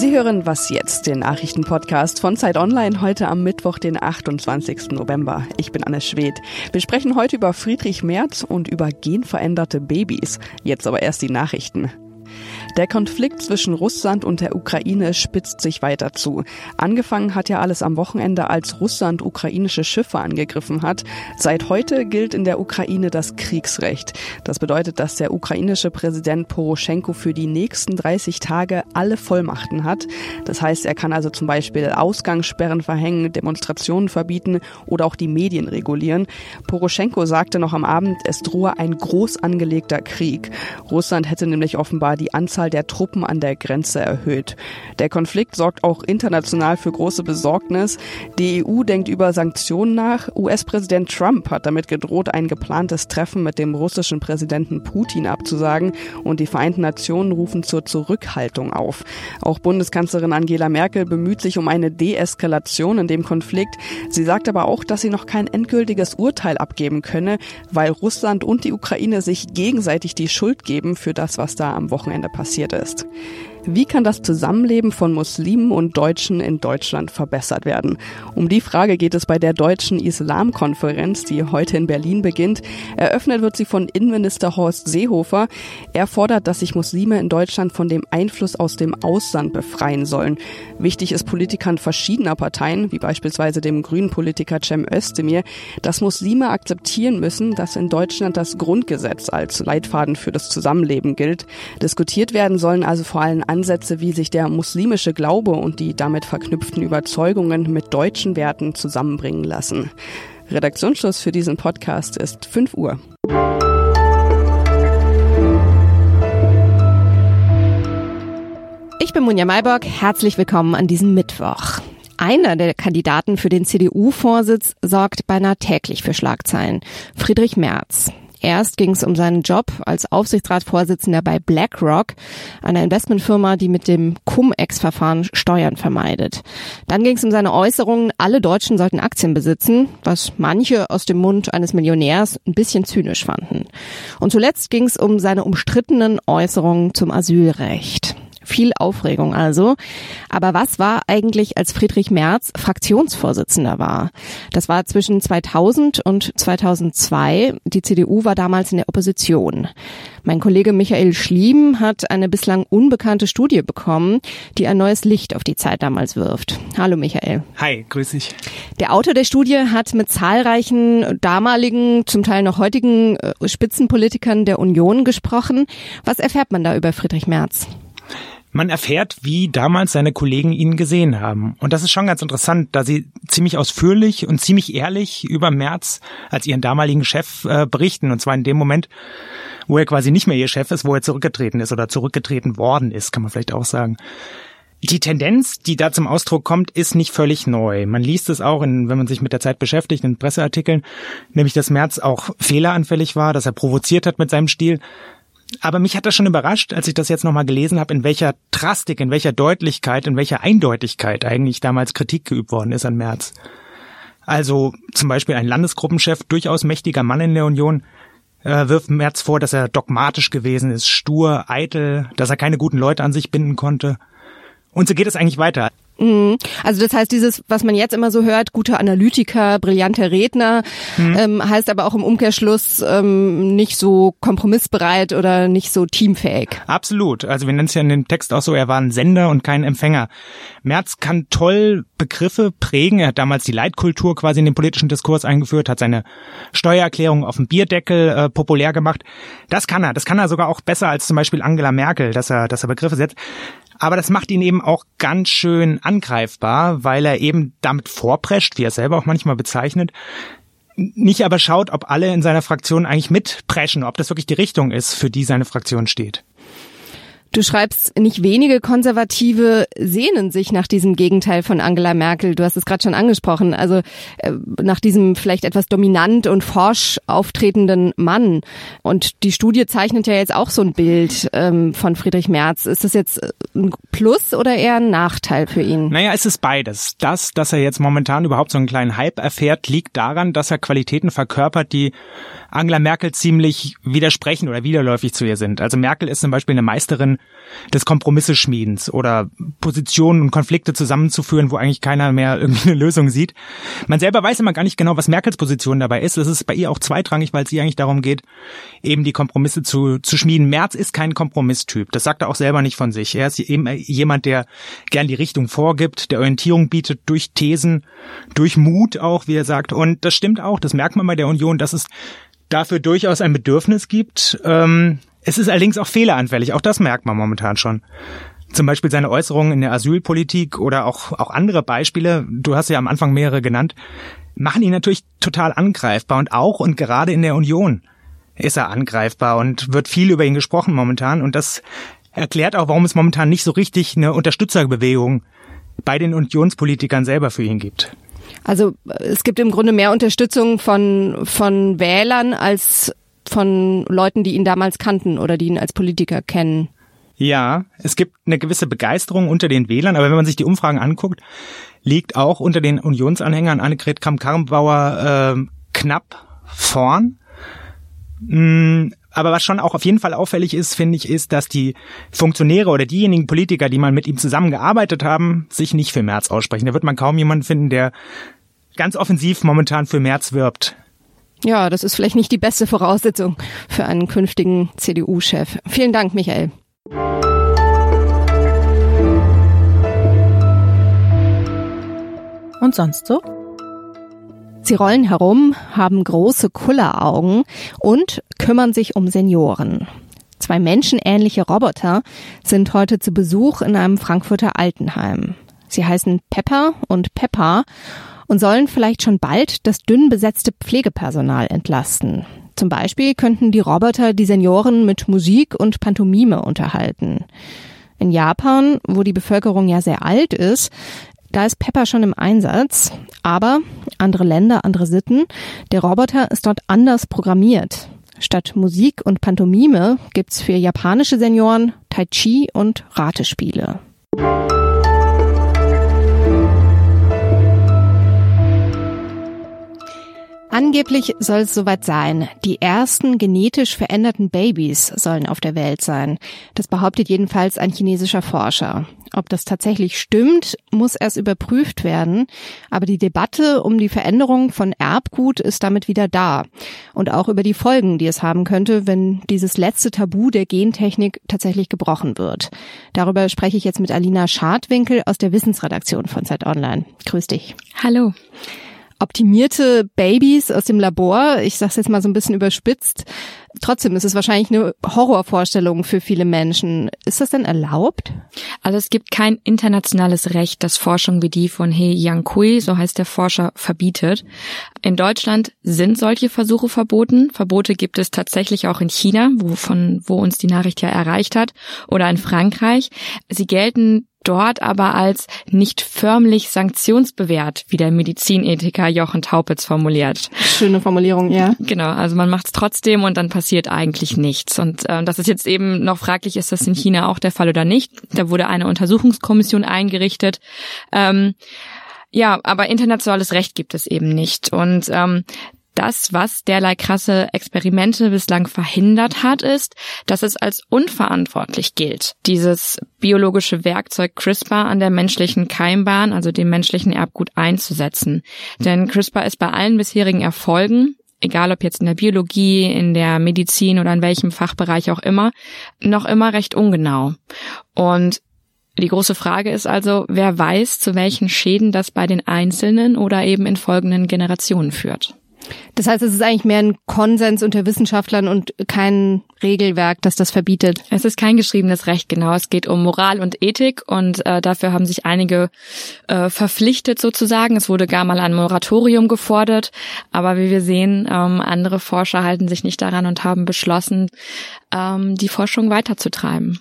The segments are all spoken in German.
Sie hören Was jetzt, den Nachrichtenpodcast von Zeit Online, heute am Mittwoch, den 28. November. Ich bin Anne Schwed. Wir sprechen heute über Friedrich Merz und über genveränderte Babys. Jetzt aber erst die Nachrichten. Der Konflikt zwischen Russland und der Ukraine spitzt sich weiter zu. Angefangen hat ja alles am Wochenende, als Russland ukrainische Schiffe angegriffen hat. Seit heute gilt in der Ukraine das Kriegsrecht. Das bedeutet, dass der ukrainische Präsident Poroschenko für die nächsten 30 Tage alle Vollmachten hat. Das heißt, er kann also zum Beispiel Ausgangssperren verhängen, Demonstrationen verbieten oder auch die Medien regulieren. Poroschenko sagte noch am Abend, es drohe ein groß angelegter Krieg. Russland hätte nämlich offenbar die Anzahl Anzahl der Truppen an der Grenze erhöht. Der Konflikt sorgt auch international für große Besorgnis. Die EU denkt über Sanktionen nach. US-Präsident Trump hat damit gedroht, ein geplantes Treffen mit dem russischen Präsidenten Putin abzusagen und die Vereinten Nationen rufen zur Zurückhaltung auf. Auch Bundeskanzlerin Angela Merkel bemüht sich um eine Deeskalation in dem Konflikt. Sie sagt aber auch, dass sie noch kein endgültiges Urteil abgeben könne, weil Russland und die Ukraine sich gegenseitig die Schuld geben für das, was da am Wochenende passiert passiert ist. Wie kann das Zusammenleben von Muslimen und Deutschen in Deutschland verbessert werden? Um die Frage geht es bei der Deutschen Islamkonferenz, die heute in Berlin beginnt. Eröffnet wird sie von Innenminister Horst Seehofer. Er fordert, dass sich Muslime in Deutschland von dem Einfluss aus dem Ausland befreien sollen. Wichtig ist Politikern verschiedener Parteien, wie beispielsweise dem grünen Politiker Cem Özdemir, dass Muslime akzeptieren müssen, dass in Deutschland das Grundgesetz als Leitfaden für das Zusammenleben gilt. Diskutiert werden sollen also vor allem Ansätze, wie sich der muslimische Glaube und die damit verknüpften Überzeugungen mit deutschen Werten zusammenbringen lassen. Redaktionsschluss für diesen Podcast ist 5 Uhr. Ich bin Munja Mayborg. Herzlich willkommen an diesem Mittwoch. Einer der Kandidaten für den CDU-Vorsitz sorgt beinahe täglich für Schlagzeilen. Friedrich Merz. Erst ging es um seinen Job als Aufsichtsratsvorsitzender bei BlackRock, einer Investmentfirma, die mit dem Cum-Ex-Verfahren Steuern vermeidet. Dann ging es um seine Äußerungen, alle Deutschen sollten Aktien besitzen, was manche aus dem Mund eines Millionärs ein bisschen zynisch fanden. Und zuletzt ging es um seine umstrittenen Äußerungen zum Asylrecht. Viel Aufregung also. Aber was war eigentlich, als Friedrich Merz Fraktionsvorsitzender war? Das war zwischen 2000 und 2002. Die CDU war damals in der Opposition. Mein Kollege Michael Schlieben hat eine bislang unbekannte Studie bekommen, die ein neues Licht auf die Zeit damals wirft. Hallo Michael. Hi, grüß dich. Der Autor der Studie hat mit zahlreichen damaligen, zum Teil noch heutigen äh, Spitzenpolitikern der Union gesprochen. Was erfährt man da über Friedrich Merz? Man erfährt, wie damals seine Kollegen ihn gesehen haben. Und das ist schon ganz interessant, da sie ziemlich ausführlich und ziemlich ehrlich über Merz als ihren damaligen Chef äh, berichten. Und zwar in dem Moment, wo er quasi nicht mehr ihr Chef ist, wo er zurückgetreten ist oder zurückgetreten worden ist, kann man vielleicht auch sagen. Die Tendenz, die da zum Ausdruck kommt, ist nicht völlig neu. Man liest es auch, in, wenn man sich mit der Zeit beschäftigt, in Presseartikeln, nämlich dass Merz auch fehleranfällig war, dass er provoziert hat mit seinem Stil. Aber mich hat das schon überrascht, als ich das jetzt nochmal gelesen habe, in welcher Drastik, in welcher Deutlichkeit, in welcher Eindeutigkeit eigentlich damals Kritik geübt worden ist an Merz. Also zum Beispiel ein Landesgruppenchef, durchaus mächtiger Mann in der Union, äh, wirft Merz vor, dass er dogmatisch gewesen ist, stur, eitel, dass er keine guten Leute an sich binden konnte. Und so geht es eigentlich weiter. Mhm. Also das heißt, dieses, was man jetzt immer so hört, guter Analytiker, brillanter Redner, mhm. ähm, heißt aber auch im Umkehrschluss ähm, nicht so kompromissbereit oder nicht so teamfähig. Absolut. Also wir nennen es ja in dem Text auch so, er war ein Sender und kein Empfänger. Merz kann toll Begriffe prägen. Er hat damals die Leitkultur quasi in den politischen Diskurs eingeführt, hat seine Steuererklärung auf dem Bierdeckel äh, populär gemacht. Das kann er. Das kann er sogar auch besser als zum Beispiel Angela Merkel, dass er, dass er Begriffe setzt. Aber das macht ihn eben auch ganz schön angreifbar, weil er eben damit vorprescht, wie er selber auch manchmal bezeichnet, nicht aber schaut, ob alle in seiner Fraktion eigentlich mitpreschen, ob das wirklich die Richtung ist, für die seine Fraktion steht. Du schreibst, nicht wenige Konservative sehnen sich nach diesem Gegenteil von Angela Merkel. Du hast es gerade schon angesprochen. Also äh, nach diesem vielleicht etwas dominant und forsch auftretenden Mann. Und die Studie zeichnet ja jetzt auch so ein Bild ähm, von Friedrich Merz. Ist das jetzt ein Plus oder eher ein Nachteil für ihn? Naja, es ist beides. Das, dass er jetzt momentan überhaupt so einen kleinen Hype erfährt, liegt daran, dass er Qualitäten verkörpert, die Angela Merkel ziemlich widersprechen oder widerläufig zu ihr sind. Also Merkel ist zum Beispiel eine Meisterin des Kompromisse-Schmiedens oder Positionen und Konflikte zusammenzuführen, wo eigentlich keiner mehr irgendwie eine Lösung sieht. Man selber weiß immer gar nicht genau, was Merkels Position dabei ist. Das ist bei ihr auch zweitrangig, weil es ihr eigentlich darum geht, eben die Kompromisse zu, zu schmieden. Merz ist kein Kompromisstyp. Das sagt er auch selber nicht von sich. Er ist eben jemand, der gern die Richtung vorgibt, der Orientierung bietet durch Thesen, durch Mut auch, wie er sagt. Und das stimmt auch. Das merkt man bei der Union, dass es dafür durchaus ein Bedürfnis gibt, ähm, es ist allerdings auch fehleranfällig, auch das merkt man momentan schon. Zum Beispiel seine Äußerungen in der Asylpolitik oder auch, auch andere Beispiele, du hast ja am Anfang mehrere genannt, machen ihn natürlich total angreifbar und auch und gerade in der Union ist er angreifbar und wird viel über ihn gesprochen momentan und das erklärt auch, warum es momentan nicht so richtig eine Unterstützerbewegung bei den Unionspolitikern selber für ihn gibt. Also es gibt im Grunde mehr Unterstützung von, von Wählern als von Leuten, die ihn damals kannten oder die ihn als Politiker kennen. Ja, es gibt eine gewisse Begeisterung unter den Wählern, aber wenn man sich die Umfragen anguckt, liegt auch unter den Unionsanhängern Annegret Kramp-Karrenbauer äh, knapp vorn. Mm, aber was schon auch auf jeden Fall auffällig ist, finde ich, ist, dass die Funktionäre oder diejenigen Politiker, die mal mit ihm zusammengearbeitet haben, sich nicht für März aussprechen. Da wird man kaum jemanden finden, der ganz offensiv momentan für März wirbt. Ja, das ist vielleicht nicht die beste Voraussetzung für einen künftigen CDU-Chef. Vielen Dank, Michael. Und sonst so? Sie rollen herum, haben große Kulleraugen und kümmern sich um Senioren. Zwei menschenähnliche Roboter sind heute zu Besuch in einem Frankfurter Altenheim. Sie heißen Pepper und Peppa und sollen vielleicht schon bald das dünn besetzte Pflegepersonal entlasten. Zum Beispiel könnten die Roboter die Senioren mit Musik und Pantomime unterhalten. In Japan, wo die Bevölkerung ja sehr alt ist, da ist Pepper schon im Einsatz, aber andere Länder, andere Sitten. Der Roboter ist dort anders programmiert. Statt Musik und Pantomime gibt's für japanische Senioren Tai Chi und Ratespiele. Angeblich soll es soweit sein. Die ersten genetisch veränderten Babys sollen auf der Welt sein. Das behauptet jedenfalls ein chinesischer Forscher. Ob das tatsächlich stimmt, muss erst überprüft werden. Aber die Debatte um die Veränderung von Erbgut ist damit wieder da. Und auch über die Folgen, die es haben könnte, wenn dieses letzte Tabu der Gentechnik tatsächlich gebrochen wird. Darüber spreche ich jetzt mit Alina Schadwinkel aus der Wissensredaktion von Zeit Online. Grüß dich. Hallo optimierte Babys aus dem Labor. Ich sage es jetzt mal so ein bisschen überspitzt. Trotzdem ist es wahrscheinlich eine Horrorvorstellung für viele Menschen. Ist das denn erlaubt? Also es gibt kein internationales Recht, das Forschung wie die von He Yang-Kui, so heißt der Forscher, verbietet. In Deutschland sind solche Versuche verboten. Verbote gibt es tatsächlich auch in China, wo, von, wo uns die Nachricht ja erreicht hat, oder in Frankreich. Sie gelten dort aber als nicht förmlich sanktionsbewährt, wie der Medizinethiker Jochen Taupitz formuliert. Schöne Formulierung, ja. Genau, also man macht es trotzdem und dann passiert eigentlich nichts. Und äh, das ist jetzt eben noch fraglich, ist das in China auch der Fall oder nicht. Da wurde eine Untersuchungskommission eingerichtet. Ähm, ja, aber internationales Recht gibt es eben nicht. Und ähm, das, was derlei krasse Experimente bislang verhindert hat, ist, dass es als unverantwortlich gilt, dieses biologische Werkzeug CRISPR an der menschlichen Keimbahn, also dem menschlichen Erbgut einzusetzen. Denn CRISPR ist bei allen bisherigen Erfolgen egal ob jetzt in der Biologie, in der Medizin oder in welchem Fachbereich auch immer, noch immer recht ungenau. Und die große Frage ist also, wer weiß, zu welchen Schäden das bei den Einzelnen oder eben in folgenden Generationen führt. Das heißt, es ist eigentlich mehr ein Konsens unter Wissenschaftlern und kein Regelwerk, das das verbietet. Es ist kein geschriebenes Recht, genau. Es geht um Moral und Ethik und äh, dafür haben sich einige äh, verpflichtet sozusagen. Es wurde gar mal ein Moratorium gefordert, aber wie wir sehen, ähm, andere Forscher halten sich nicht daran und haben beschlossen, ähm, die Forschung weiterzutreiben.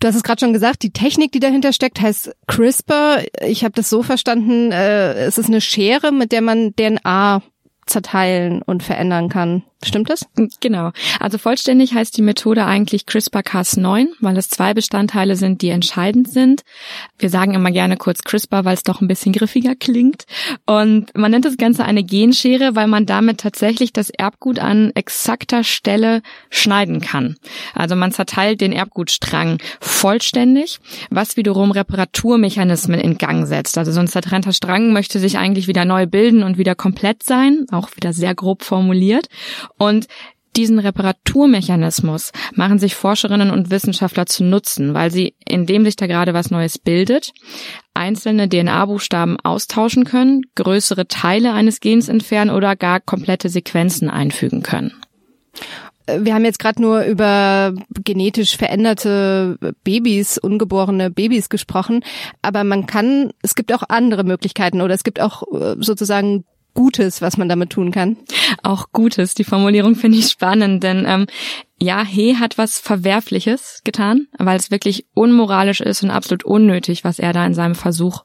Du hast es gerade schon gesagt, die Technik, die dahinter steckt, heißt CRISPR. Ich habe das so verstanden, äh, es ist eine Schere, mit der man DNA zerteilen und verändern kann. Stimmt das? Genau. Also vollständig heißt die Methode eigentlich CRISPR-Cas9, weil es zwei Bestandteile sind, die entscheidend sind. Wir sagen immer gerne kurz CRISPR, weil es doch ein bisschen griffiger klingt. Und man nennt das Ganze eine Genschere, weil man damit tatsächlich das Erbgut an exakter Stelle schneiden kann. Also man zerteilt den Erbgutstrang vollständig, was wiederum Reparaturmechanismen in Gang setzt. Also so ein zertrennter Strang möchte sich eigentlich wieder neu bilden und wieder komplett sein, auch wieder sehr grob formuliert. Und diesen Reparaturmechanismus machen sich Forscherinnen und Wissenschaftler zu nutzen, weil sie, indem sich da gerade was Neues bildet, einzelne DNA-Buchstaben austauschen können, größere Teile eines Gens entfernen oder gar komplette Sequenzen einfügen können. Wir haben jetzt gerade nur über genetisch veränderte Babys, ungeborene Babys gesprochen, aber man kann, es gibt auch andere Möglichkeiten oder es gibt auch äh, sozusagen Gutes, was man damit tun kann? Auch Gutes. Die Formulierung finde ich spannend, denn ähm, ja, He hat was Verwerfliches getan, weil es wirklich unmoralisch ist und absolut unnötig, was er da in seinem Versuch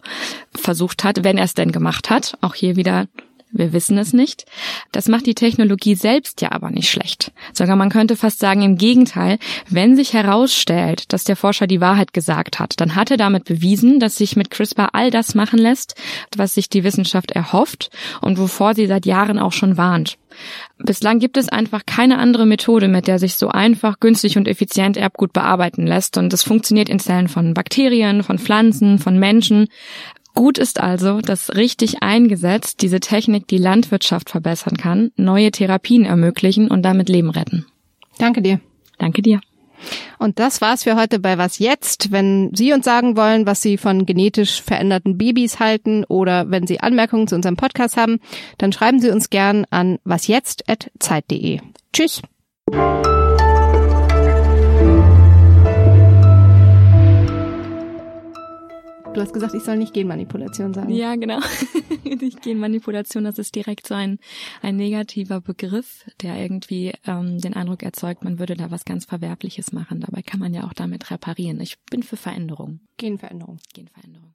versucht hat, wenn er es denn gemacht hat. Auch hier wieder wir wissen es nicht. Das macht die Technologie selbst ja aber nicht schlecht. Sogar man könnte fast sagen, im Gegenteil, wenn sich herausstellt, dass der Forscher die Wahrheit gesagt hat, dann hat er damit bewiesen, dass sich mit CRISPR all das machen lässt, was sich die Wissenschaft erhofft und wovor sie seit Jahren auch schon warnt. Bislang gibt es einfach keine andere Methode, mit der sich so einfach, günstig und effizient Erbgut bearbeiten lässt. Und das funktioniert in Zellen von Bakterien, von Pflanzen, von Menschen. Gut ist also, dass richtig eingesetzt diese Technik die Landwirtschaft verbessern kann, neue Therapien ermöglichen und damit Leben retten. Danke dir. Danke dir. Und das war's für heute bei Was jetzt? Wenn Sie uns sagen wollen, was Sie von genetisch veränderten Babys halten oder wenn Sie Anmerkungen zu unserem Podcast haben, dann schreiben Sie uns gern an wasjetzt@zeit.de. Tschüss. Du hast gesagt, ich soll nicht Genmanipulation sagen. Ja, genau. nicht Genmanipulation, das ist direkt so ein, ein negativer Begriff, der irgendwie ähm, den Eindruck erzeugt, man würde da was ganz Verwerbliches machen. Dabei kann man ja auch damit reparieren. Ich bin für Veränderung. Genveränderung. Genveränderung.